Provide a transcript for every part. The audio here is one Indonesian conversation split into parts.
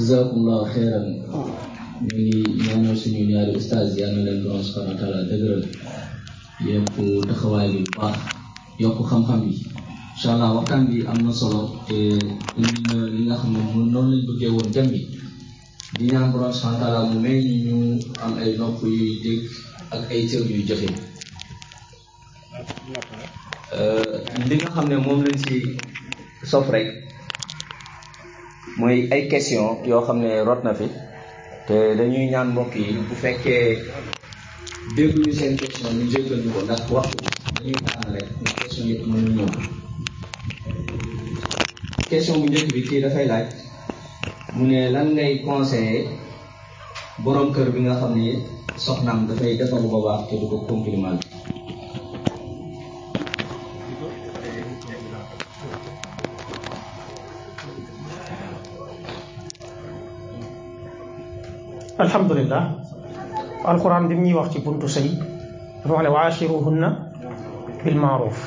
jazakumullahu xeeran ñu ngi ñaanal suñu ñaari ustaas yal na leen borom subhanahu wa taala dëgëral yokk taxawaay bi bu baax yokk xam-xam yi incha allah waxtaan bi am na solo te indi na li nga xam ne mun noonu lañ bëggee woon jëm bi di ñaan borom subhanahu wa taala mu may ñu ñu am ay nopp yuy dégg ak ay cër yuy joxe li nga xam ne moom lañ ci sof rek mooy ay question yoo xam ne rot na fi te dañuy ñaan mbokk yi bu fekkee déglu seen question ñu jéggal ñu ko ndax waxtu dañuy tànn rek ndax question yëpp mën mënu ñëw question bu njëkk bi kii dafay laaj mu ne lan ngay conseiller borom kër bi nga xam ne soxnaam dafay defal ba baax te du ko compliment alhamdulillah alquran bi ñuy wax ci buntu sëy dafa wax ne wa ashiruhunna bil maaruf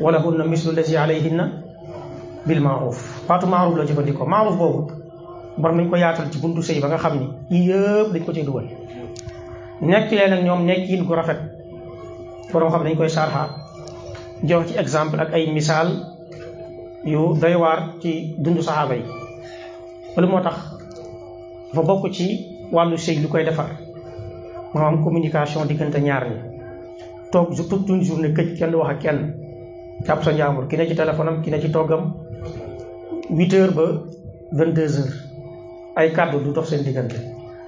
wala hunna mislu lazi alayhinna bil maaruf baatu maaruf la jëfandikoo maaruf boobu war nañ ko yaatal ci buntu sëy ba nga xam ni yii yëpp dañ ko ciy dugal nekk leen ak ñoom nekkin gu rafet borom xam dañ koy sarxa jox ci exemple ak ay misaal yu doy waar ci dundu saxaaba yi wala moo tax dafa bokk ci wàllu sëy lu koy defar. Moo am communication diggante ñaar ñi. Toog toute une journée këj kenn wax ak kenn. Jàpp sa njaambur ki ne ci téléphone am ki ne ci toggam. Huit heures ba vingt deux heures. Ay kàddu du dox seen diggante.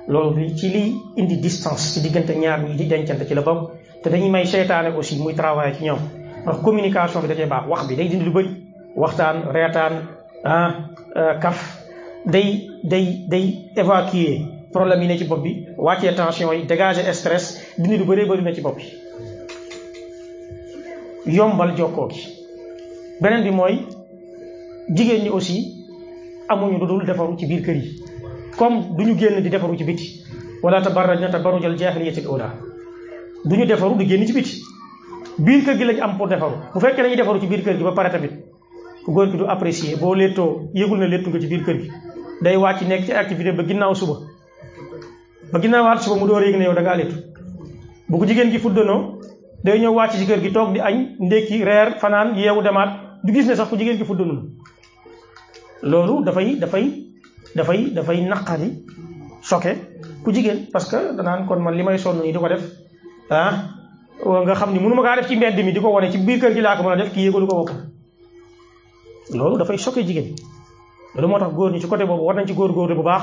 Loolu ci liy indi distance ci diggante ñaar ñi di dencante ci la bokk. Te dañuy may seytaane aussi muy travail ci ñoom. Ndax communication bi da cee baax. Wax bi day dindi lu bëri waxtaan reetaan ah kaf. Day day day évacuer problème yi ne ci bopp bi wàccee tension yi dégager stress dindi lu bëree bëri na ci bopp bi. Yombal jokkoo gi. Beneen bi mooy jigéen ñi aussi amuñu lu dul defaru ci biir kër yi. Comme du ñu génn di defaru ci biti. Wala tabarrajna tabarrujal jaahiliyatil ula du ñu defaru du génn ci biti. Biir kër gi lañ am pour defaru. Bu fekkee dañuy defaru ci biir kër gi ba pare tamit ku góor gi du apprécier. Boo léttoo yëgul na léttu nga ci biir kër gi. Day wàcc nekk ci activité ba ginnaaw suba ba ginnaaw waat suba mu door yëg ne yow da ngaa léttu. Bu ko jigéen gi fuddanoo day ñëw wàcc ci kër gi toog di añ ndékki reer fanaan yeewu demaat du gis ne sax ku jigéen gi fuddanu loolu dafay dafay dafay dafay naqari choqué ku jigéen parce que danaan kon man li may sonn def ah nga xam ni mënu ma kaa def ci mbedd mi di ko wane ci biir kër gi laa ko mën a def kii yégalu ko boppam. Loolu dafay choqué jigéen. Loolu moo tax góor ñi ci côté boobu war nañ ci góor-góorlu bu baax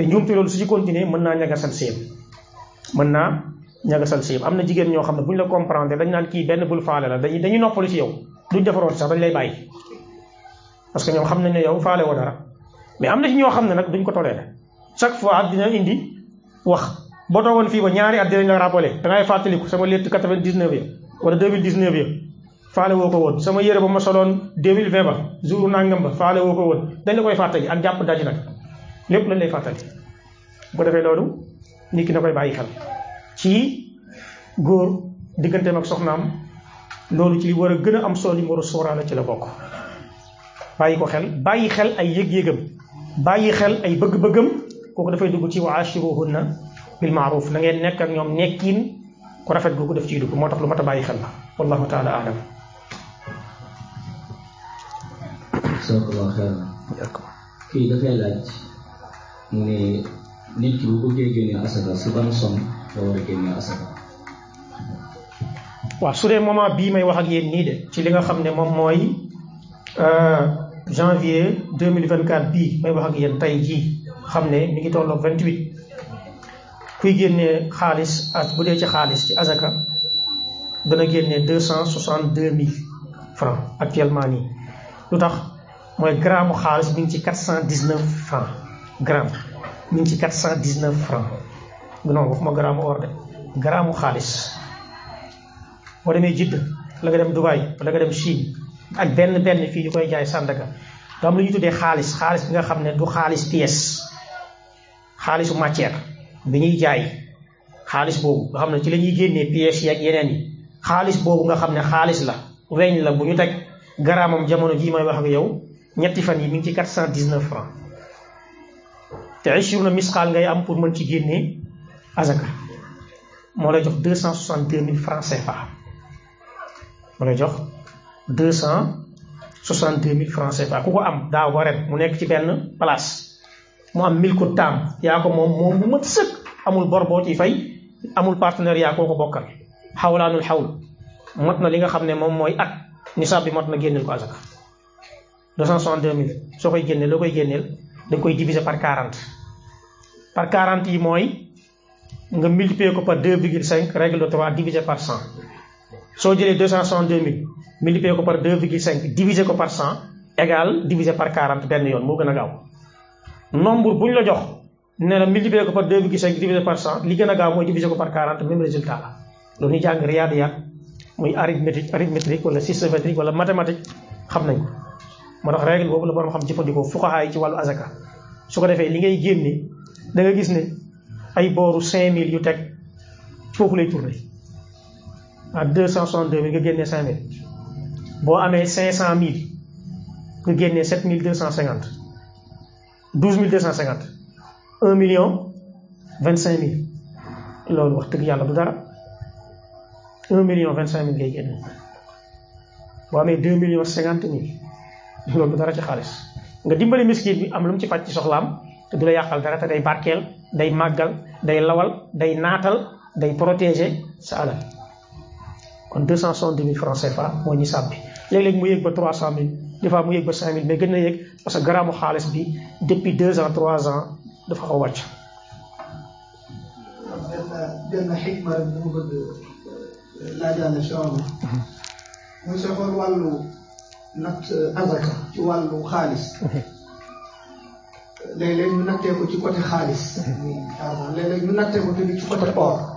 te njuumte loolu su ci continuer mën naa ñagasal séem. mën naa ñagasal séem. am na jigéen ñoo xam ne bu ñu la comprendre dañ naan kii benn bul faale la dañuy dañuy noppalu ci yow. duñ defaroon sax dañ lay bàyyi. parce que ñoom xam nañ ne yow faale woo dara. mais am na ci ñoo xam ne nag duñ ko toléré. chaque fois dina indi wax. boo toogoon fii ba ñaari at dinañ la rappelé. dangay fàttaliku sama létt 99 ya wala 2019 ya. faale woo ko woon. sama yére ba ma soloon 2020 ba. jour nangam ba faale fàttali ak jàpp daji nag. Lépp lañ lay fàttali bu ko defee loolu nit ki na koy bàyyi xel ci góor digganteem ak soxnaam loolu ci li war a gën a am solo li mu war a sóoraale ci la bokk bàyyi ko xel bàyyi xel ay yëg-yëgam bàyyi xel ay bëgg-bëggam kooku dafay dugg ci wa ashiruhunna bil maaruf na ngeen nekk ak ñoom nekkiin ku rafet googu def ciy dugg moo tax lu mat a bàyyi xel la wallahu taala alam kii dafay laaj mu ne nit ki bu bëggee génne asaka ban a génne asaka. Moment de ci li nga mooy janvier 2024 bii may wax ak yéen tey jii xam ne mi ngi tolloog 28 kuy génnee xaalis ak bu dee ci xaalis ci soixante deux mille francs actuellement nii. Lu tax? Mooy gramme xaalis mi ngi ci quatre cent dix neuf francs gramme mi ci 419 francs. Non waxuma garaamu or de garaamu xaalis boo demee Jidda la nga dem Dubaï wala nga dem Chine. Ak benn benn fii ñu koy jaay Sandaga. Da am lu ñu tuddee xaalis xaalis bi nga xam ne du xaalis pièce. Xaalisu matière bi ñuy jaay. Xaalis boobu nga xam ne ci la ñuy génnee pièces yi ak yeneen yi. Xaalis boobu nga xam ne xaalis la. Weñ la bu ñu teg. Garaamam jamono jii may wax ak yow ñetti fan yi mi ngi ci 419 francs te ishruna misqaal ngay am pour mën ci génnee azaka. Moo lay jox 262 000 francs CFA moo lay jox 262 000 francs CFA ku ko am daaw ba ren mu nekk ci benn place. Mu am mil ko taam yaa ko moom moom bu mat sëkk. Amul bor boo ci fay amul partenaire yaa koo ko bokkal. Xawlaanul xawl. Mot na li nga xam ne moom mooy at. Nisaab bi mot na ko azaka. 262 000 soo koy génneel loo koy da koy diviser par 40 par 40 yi mooy nga multiplier ko par 2,5 règle de 3 divisé par 100 soo jëlee 262 000 multiplier ko par 2,5 divisé ko par 100 égal divisé par 40 benn yoon moo gën a gaaw nombre bu ñu la jox ne la multiplier ko par 2,5 divisé par 100 li gën a gaaw mooy divisé ko par 40 même résultat la loolu ñu jàng riyaadiyaat muy arithmétique arithmétique wala systématique wala mathématique xam nañ ko moo tax règle boobu la borom xam jëfandikoo fuqahaa yi ci wàllu azaka. su ko defee li ngay génne da nga gis ne ay booru 5000 yu teg foofu lay tourné à 262 000 nga génnee 5000 boo amee 500000 nga génnee 7250 12250 1 million 25 mille. Loolu wax dëgg yàlla du dara. 1 million 25 mille ngay génne. Boo amee 2 millions 50 mille loolu dara ci xaalis nga dimbali miskin bi am lu mu ci faj ci soxlaam te du la yàqal dara te day barkeel day màggal day lawal day naatal day protéger sa alal kon 270 000 francs CFA moo ñu sàbbi léeg-léeg mu yëg ba 300 000 des fois mu yëg ba 5 000 mais gën na yëg parce que garaamu xaalis bi depuis 2 ans 3 ans dafa xaw wàcc. benn xikma rek bu ma bëgg laajaale si wàllu. muy sa xool wàllu natt azaka ci wàllu xaalis. léeg-léeg ñu nattee ko ci côté xaalis. muy pardon léeg-léeg ñu nattee ko tamit ci côté or.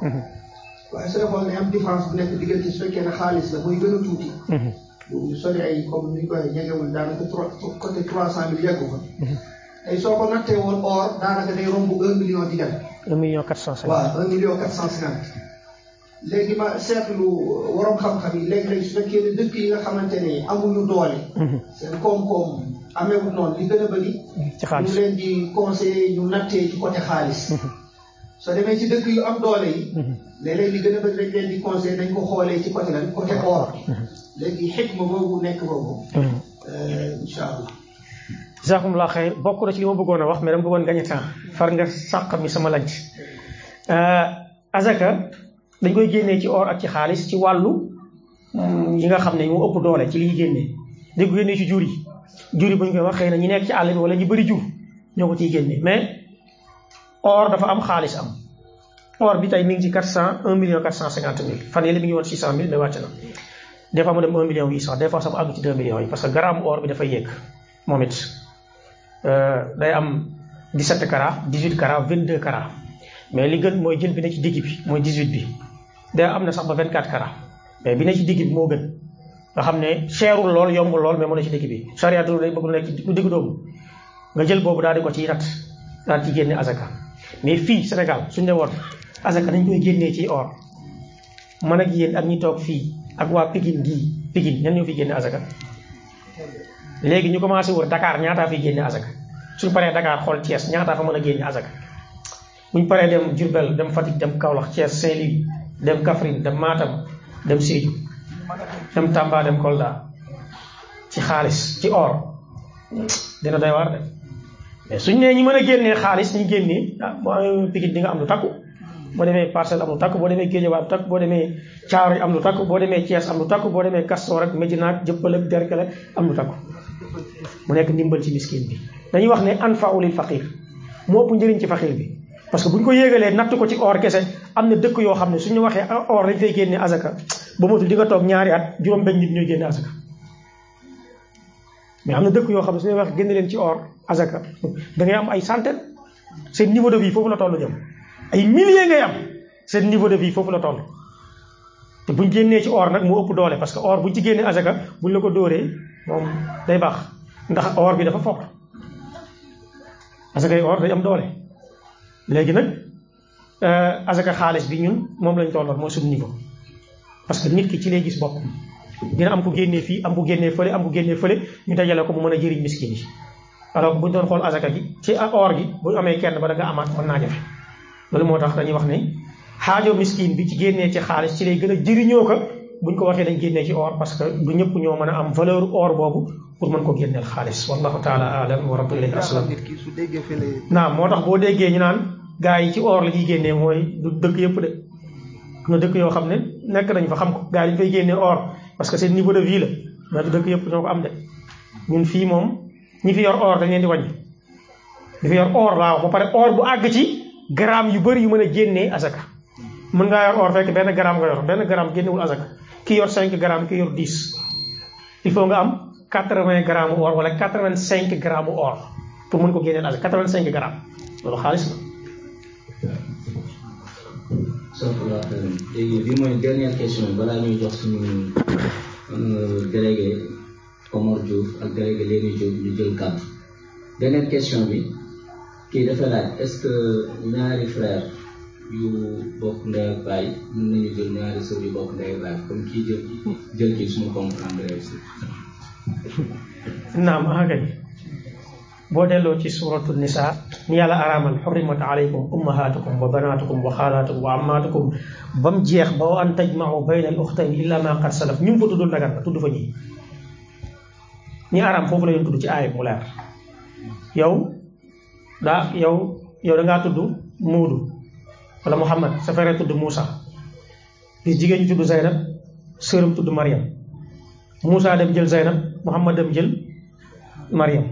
waaye sooy xool ne am différence bu nekk diggante su fekkee ne xaalis la muy gën a tuuti. ñu sori ay comme ni ñu koy ñegewul daanaka trois côté trois cent mille yeggu fa. tey soo ko nattee woon or daanaka day romb un million di dem. un million quatre cent cinquante. waaw un million quatre cent cinquante. Léegi ma seetlu waroom xam-xam yi léeg-léeg su fekkee ne dëkk yi nga xamante ne amuñu doole. seen koom-koom ameewul noonu li gën a bëri. ci xaalis ñu leen di conseiller ñu nattee ci côté xaalis. soo demee ci dëkk yu am doole yi. léeg-léeg li gën a bëri dañ leen di conseiller dañ ko xoolee ci côté lan côté or. léegi xikma boobu nekk boobu. incha allah. jazakumullah xayr bokk na ci li ma bëggoon a wax mais dama bëggoon gañe temps far nga sàq mi sama laaj azaka dañ koy génnee ci or ak ci xaalis ci wàllu yi nga xam ne ñoo ëpp doole ci li ñuy génnee. Dañ ko génnee ci jur yi. Jur yi bu ñu koy wax xëy na ñi nekk ci àll bi wala ñu bëri jur ñoo ko ciy génnee. Mais or dafa am xaalis am. Or bi tey mi ngi ci quatre cent un million quatre cent cinquante mille. Fan yële mi ngi woon six cent mille mais wàcc na. Des fois mu dem un million huit cent. Des fois sax àgg ci deux millions yi parce que gramme or bi dafay yéeg moom it. Day am 17 carats 18 carats 22 carats. Mais li gën mooy jël bi ne ci digg bi mooy 18 bi day am na sax ba 24 carats mais bi ne ci digg bi moo gën. Nga xam ne cherul lool yombul lool mais mu ne ci digg bi. Charia du day bëgg nekk ci digg doomu nga jël boobu daal di ko ciy nat daal ci génne azaka. Mais fii Sénégal suñu ne woon azaka dañ koy génnee ci or. Man ak yéen ak ñi toog fii ak waa Pikine gii Pikine ñan ñoo fi génne azaka? Léegi ñu commencé wër Dakar ñaataa fi génne azaka. Suñ paree Dakar xool Thiès ñaataa fa mën a génne azaka. Buñ paree dem Diourbel dem Fatick dem Kaolack Thiès Saint-Louis dem Kaffrine dem Matam dem Sédhiou dem Tamba dem Kolda. Ci xaalis ci or. Dina doy waar de. Mais suñ nee ñi mën a génnee xaalis ñu génnee ah boo Pikine di nga am lu takku. Boo demee Parcelles am lu takku boo demee Guédiawaye am takku boo demee Thiaroye am lu takku boo demee Thiès am lu takku boo demee Castor ak Médina ak Jëppal ak Derklé am lu takku. Mu nekk ndimbal ci miskin bi. Dañuy wax ne anfa'u lil faqir ëpp njëriñ ci faqir bi. Parce que bu ñu ko yéegalee natt ko ci or kese am na dëkk yoo xam ne suñu waxee or dañ fay génne azaka ba matul di nga toog ñaari at juróom benn nit ñooy génne azaka mais am na dëkk yoo xam ne suñu waxee génne leen ci or azaka da ngay am ay centaine seen niveau de vie foofu la toll jëm. Ay milliers ngay am. Seen niveau de vie foofu la toll. Te buñ génnee ci or nag moo ëpp doole parce que or buñ ci génnee asaka buñ la ko dóoree moom day baax. Ndax or bi dafa fort. Asakay or day am doole. Léegi nag asaka xaalis bi ñun moom lañ tolloon mooy suñu niveau parce que nit ki ci lay gis bopp dina am ko génnee fii am ko génnee fële am ko génnee fële ñu dajale ko mu mën a jëriñ miskin yi alors bu ñu doon xool asaka gi ci or gi bu amee kenn ba da nga amaat mën naa jafe loolu moo tax dañuy wax ne xaajo miskin bi ci génnee ci xaalis ci lay gën a jëriñoo ko buñ ko waxee dañ génnee ci or parce que du ñëpp ñoo mën a am valeur or boobu pour mën ko génneel xaalis wallahu taala alam wa rabbil aslam naam moo tax boo déggee ñu naan gaa yi ci or la ñuy génnee mooy du dëkk yëpp de. Am na dëkk yoo xam ne nekk nañ fa xam ko. Gaa yi fay génnee or parce que seen niveau de vie la mais du dëkk yëpp ñoo ko am de. Ñun fii moom ñi fi yor or dañ leen di wàññi. Ñi fi yor or laa wax ba pare or bu àgg ci gramme yu bëri yu mën a génnee asaka mën ngaa yor or fekk benn gramme nga yor benn gramme génnewul asaka ki yor 5 grammes ki yor 10 il faut nga am 80 grammes or wala 85 grammes or pour mën ko génneel asaka 85 grammes. Loolu xaalis la. Soxna léegi bi mooy dernière question balaa ñuy jox suñu délégué Omar Diouf ak délégué Léni Diouf ñu jël kàddu dernière question bi kii dafa laaj est-ce que ñaari frère yu bokk ndey ak baay nañu jël ñaari sœur yu bokk ndey ak baay kii jël jël kii suma comprendre aussi. naam ah kay boo delloo ci suratu nisa. Ni yàlla araamal xurimat alaykum ummahatukum wa banatukum wa xaalaatukum wa ammaatukum ba mu jeex ba wa an bayna al uxtayni illa ma qad salaf. Ñu fa tuddul dagan tudd fa ñii. Ñi araam foofu la leen tudd ci aaya mu leer. Yow daa yow yow da ngaa tudd muudu wala muhammad sa frère tudd Moussa gis jigéen ñi tudd Zeynab sëram tudd Mariam Moussa dem jël Zeynab muhammad dem jël Mariam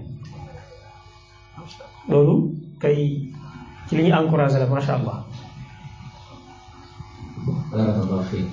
loolu kay ci li ñuy encouragé la macha allah. barakallahu fiik.